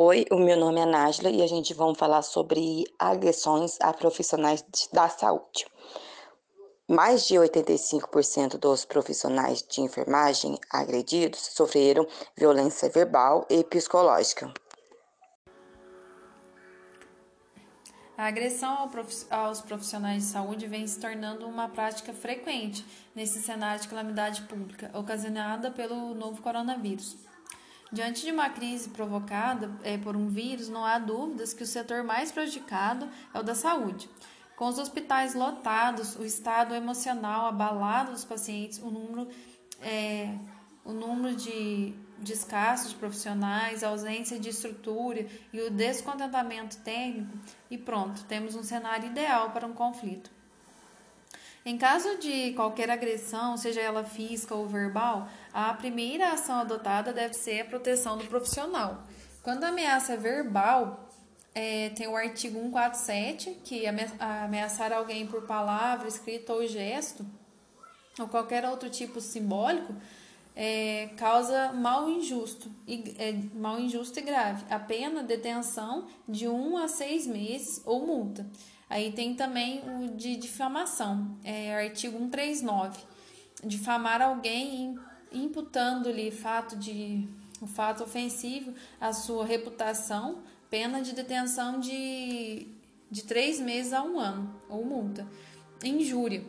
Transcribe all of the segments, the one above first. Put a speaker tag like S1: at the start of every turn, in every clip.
S1: Oi, o meu nome é Nájila e a gente vai falar sobre agressões a profissionais da saúde. Mais de 85% dos profissionais de enfermagem agredidos sofreram violência verbal e psicológica.
S2: A agressão aos profissionais de saúde vem se tornando uma prática frequente nesse cenário de calamidade pública, ocasionada pelo novo coronavírus. Diante de uma crise provocada é, por um vírus, não há dúvidas que o setor mais prejudicado é o da saúde. Com os hospitais lotados, o estado emocional abalado dos pacientes, o número, é, o número de de profissionais, a ausência de estrutura e o descontentamento técnico, e pronto, temos um cenário ideal para um conflito. Em caso de qualquer agressão, seja ela física ou verbal, a primeira ação adotada deve ser a proteção do profissional. Quando a ameaça é verbal, é, tem o artigo 147, que ameaçar alguém por palavra, escrita ou gesto, ou qualquer outro tipo simbólico, é, causa mal injusto, e, é, mal injusto e grave. A pena, detenção de 1 a 6 meses ou multa. Aí tem também o de difamação, é, artigo 139. Difamar alguém imputando-lhe fato de o fato ofensivo à sua reputação, pena de detenção de, de três meses a um ano, ou multa. Injúria.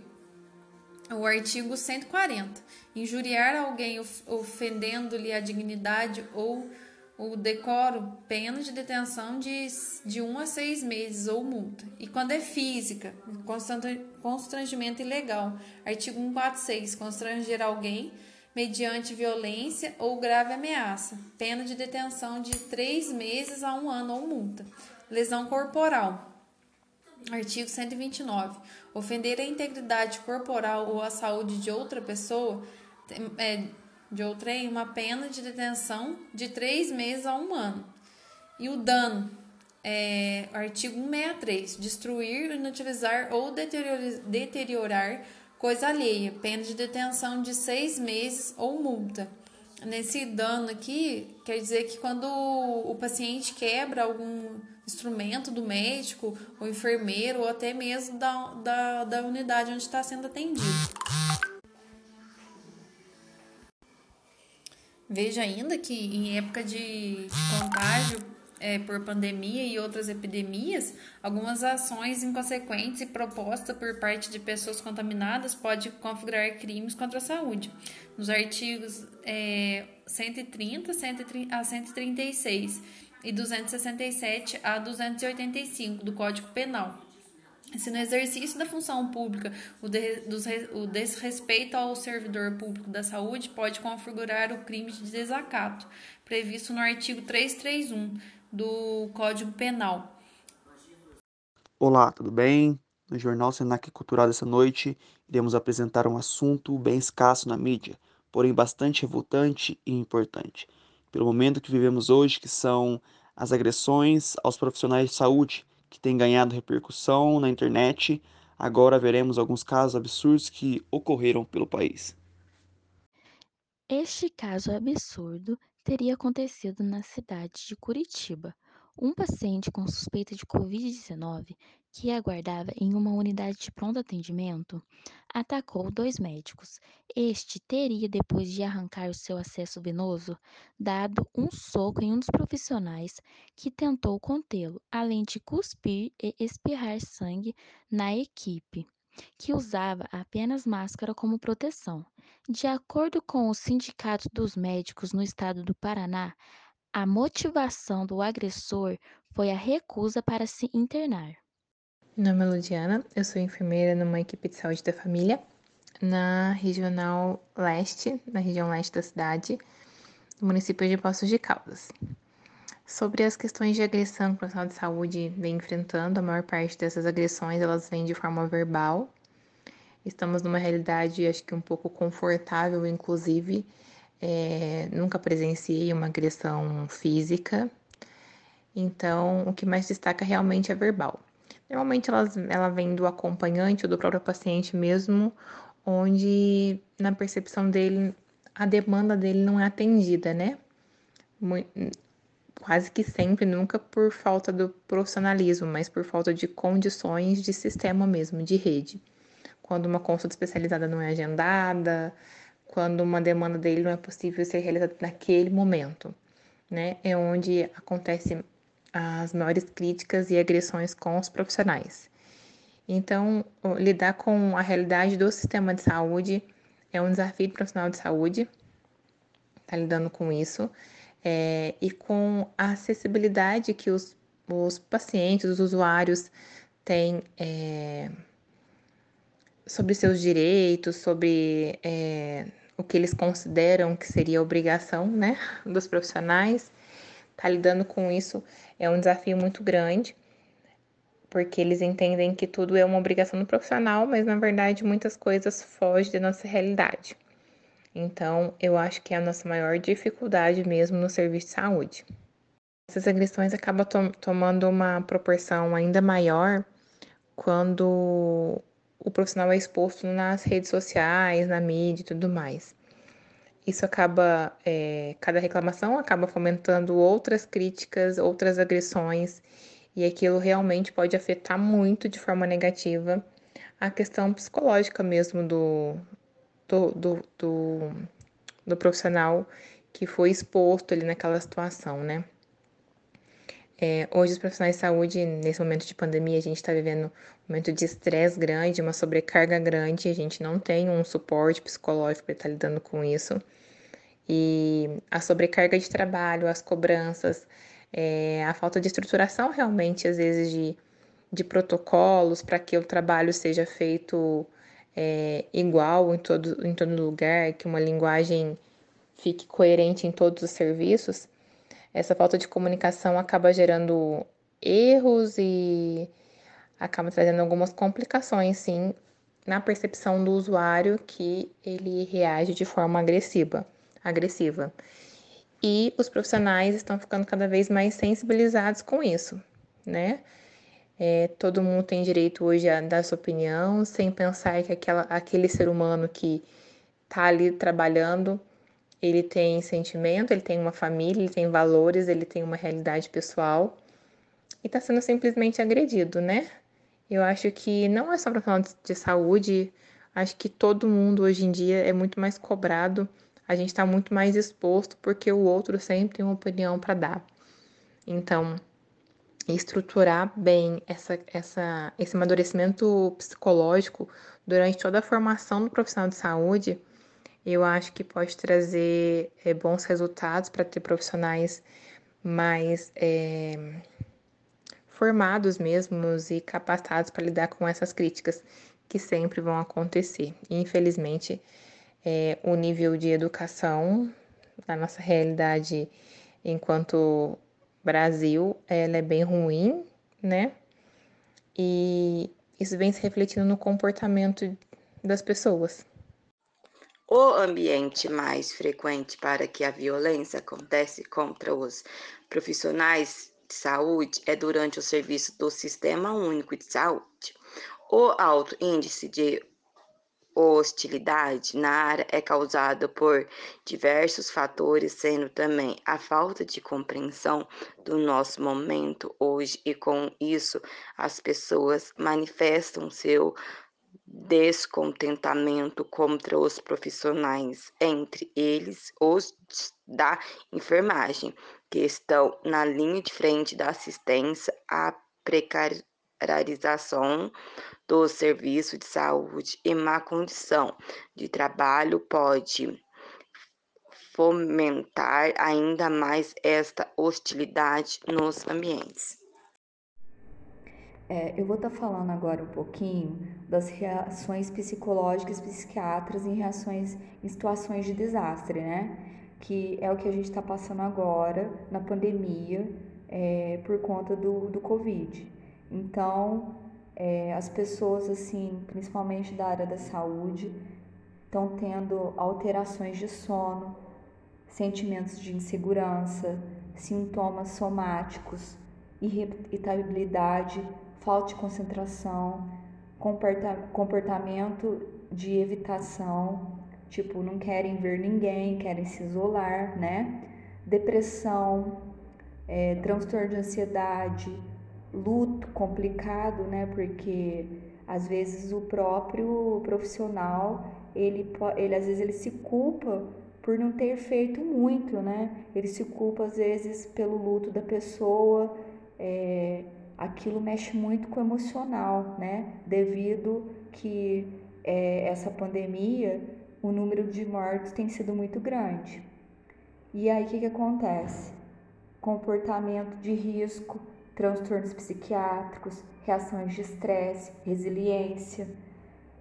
S2: O artigo 140. Injuriar alguém ofendendo-lhe a dignidade ou o decoro, pena de detenção de, de um a seis meses ou multa. E quando é física, constrangimento ilegal. Artigo 146, constranger alguém mediante violência ou grave ameaça. Pena de detenção de três meses a um ano ou multa. Lesão corporal. Artigo 129. Ofender a integridade corporal ou a saúde de outra pessoa é, de outrem uma pena de detenção de três meses a um ano. E o dano, é, artigo 163, destruir, inutilizar ou deteriorar coisa alheia, pena de detenção de seis meses ou multa. Nesse dano aqui, quer dizer que quando o paciente quebra algum instrumento do médico, ou enfermeiro, ou até mesmo da, da, da unidade onde está sendo atendido. Veja ainda que em época de contágio é, por pandemia e outras epidemias, algumas ações inconsequentes e propostas por parte de pessoas contaminadas pode configurar crimes contra a saúde. Nos artigos é, 130 a 136 e 267 a 285 do Código Penal. Se no exercício da função pública o, de, o desrespeito ao servidor público da saúde pode configurar o crime de desacato, previsto no artigo 331 do Código Penal.
S3: Olá, tudo bem? No Jornal Senac Cultural dessa noite, iremos apresentar um assunto bem escasso na mídia, porém bastante revoltante e importante. Pelo momento que vivemos hoje, que são as agressões aos profissionais de saúde, que tem ganhado repercussão na internet. Agora veremos alguns casos absurdos que ocorreram pelo país.
S4: Este caso absurdo teria acontecido na cidade de Curitiba. Um paciente com suspeita de Covid-19 que aguardava em uma unidade de pronto atendimento, atacou dois médicos. Este teria, depois de arrancar o seu acesso venoso, dado um soco em um dos profissionais que tentou contê-lo, além de cuspir e espirrar sangue na equipe, que usava apenas máscara como proteção. De acordo com o Sindicato dos Médicos no estado do Paraná, a motivação do agressor foi a recusa para se internar.
S5: Meu nome é Ludiana, eu sou enfermeira numa equipe de saúde da família na regional leste, na região leste da cidade, no município de Poços de Caldas. Sobre as questões de agressão que o profissional de saúde vem enfrentando, a maior parte dessas agressões elas vêm de forma verbal. Estamos numa realidade, acho que um pouco confortável, inclusive, é, nunca presenciei uma agressão física, então o que mais destaca realmente é verbal. Normalmente elas, ela vem do acompanhante ou do próprio paciente mesmo, onde na percepção dele a demanda dele não é atendida, né? quase que sempre, nunca por falta do profissionalismo, mas por falta de condições de sistema mesmo, de rede. Quando uma consulta especializada não é agendada, quando uma demanda dele não é possível ser realizada naquele momento, né? É onde acontecem as maiores críticas e agressões com os profissionais. Então, lidar com a realidade do sistema de saúde é um desafio do profissional de saúde, tá lidando com isso é, e com a acessibilidade que os, os pacientes, os usuários têm é, sobre seus direitos, sobre é, o que eles consideram que seria obrigação né, dos profissionais. Tá lidando com isso é um desafio muito grande, porque eles entendem que tudo é uma obrigação do profissional, mas na verdade muitas coisas fogem da nossa realidade. Então, eu acho que é a nossa maior dificuldade mesmo no serviço de saúde. Essas agressões acabam to tomando uma proporção ainda maior quando o profissional é exposto nas redes sociais, na mídia e tudo mais. Isso acaba, é, cada reclamação acaba fomentando outras críticas, outras agressões, e aquilo realmente pode afetar muito de forma negativa a questão psicológica mesmo do, do, do, do, do profissional que foi exposto ali naquela situação, né? É, hoje, os profissionais de saúde, nesse momento de pandemia, a gente está vivendo um momento de estresse grande, uma sobrecarga grande, a gente não tem um suporte psicológico para estar tá lidando com isso. E a sobrecarga de trabalho, as cobranças, é, a falta de estruturação realmente, às vezes, de, de protocolos para que o trabalho seja feito é, igual em todo, em todo lugar, que uma linguagem fique coerente em todos os serviços, essa falta de comunicação acaba gerando erros e acaba trazendo algumas complicações, sim, na percepção do usuário que ele reage de forma agressiva, agressiva. E os profissionais estão ficando cada vez mais sensibilizados com isso, né? É, todo mundo tem direito hoje a dar sua opinião, sem pensar que aquela, aquele ser humano que está ali trabalhando, ele tem sentimento, ele tem uma família, ele tem valores, ele tem uma realidade pessoal e está sendo simplesmente agredido, né? Eu acho que não é só para falar de saúde, acho que todo mundo hoje em dia é muito mais cobrado, a gente está muito mais exposto porque o outro sempre tem uma opinião para dar. Então, estruturar bem essa, essa, esse amadurecimento psicológico durante toda a formação do profissional de saúde, eu acho que pode trazer é, bons resultados para ter profissionais mais é, formados mesmos e capacitados para lidar com essas críticas que sempre vão acontecer. Infelizmente, é, o nível de educação na nossa realidade enquanto Brasil, ela é bem ruim, né? E isso vem se refletindo no comportamento das pessoas.
S1: O ambiente mais frequente para que a violência acontece contra os profissionais de saúde é durante o serviço do Sistema Único de Saúde. O alto índice de hostilidade na área é causada por diversos fatores, sendo também a falta de compreensão do nosso momento hoje, e com isso as pessoas manifestam seu descontentamento contra os profissionais, entre eles os da enfermagem, que estão na linha de frente da assistência à precarização do serviço de saúde e má condição de trabalho pode fomentar ainda mais esta hostilidade nos ambientes.
S6: É, eu vou estar tá falando agora um pouquinho das reações psicológicas psiquiatras em reações em situações de desastre, né? Que é o que a gente está passando agora na pandemia é, por conta do, do Covid. Então, é, as pessoas, assim, principalmente da área da saúde, estão tendo alterações de sono, sentimentos de insegurança, sintomas somáticos, irritabilidade, falta de concentração, comportamento de evitação, tipo, não querem ver ninguém, querem se isolar, né? Depressão,
S5: é, transtorno de ansiedade, luto complicado, né? Porque às vezes o próprio profissional ele, ele às vezes ele se culpa por não ter feito muito, né? Ele se culpa às vezes pelo luto da pessoa, é, aquilo mexe muito com o emocional, né? Devido que é, essa pandemia, o número de mortes tem sido muito grande. E aí o que, que acontece? Comportamento de risco, transtornos psiquiátricos, reações de estresse, resiliência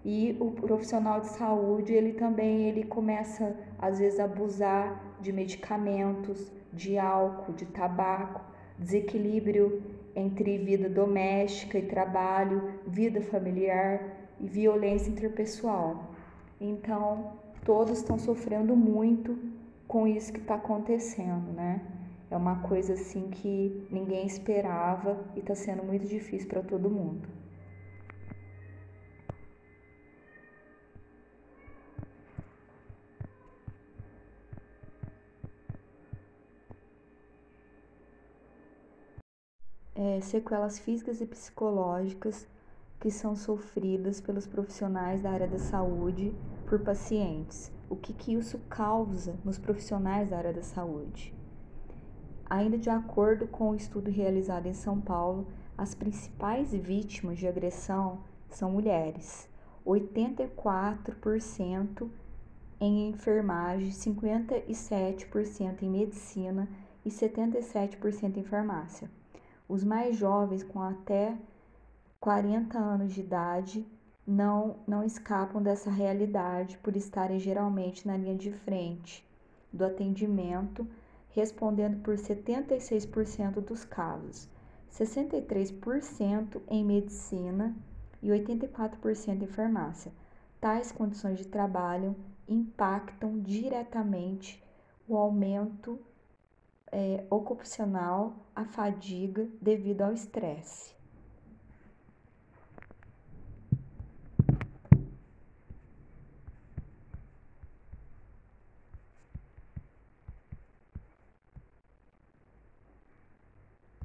S5: e o profissional de saúde, ele também ele começa às vezes a abusar de medicamentos, de álcool, de tabaco, desequilíbrio entre vida doméstica e trabalho, vida familiar e violência interpessoal. Então, todos estão sofrendo muito com isso que está acontecendo, né? É uma coisa assim que ninguém esperava e está sendo muito difícil para todo mundo. É, sequelas físicas e psicológicas que são sofridas pelos profissionais da área da saúde por pacientes. O que, que isso causa nos profissionais da área da saúde? Ainda de acordo com o estudo realizado em São Paulo, as principais vítimas de agressão são mulheres. 84% em enfermagem, 57% em medicina e 77% em farmácia. Os mais jovens, com até 40 anos de idade, não, não escapam dessa realidade por estarem geralmente na linha de frente do atendimento, respondendo por 76% dos casos, 63% em medicina e 84% em farmácia. Tais condições de trabalho impactam diretamente o aumento é, ocupacional, a fadiga devido ao estresse.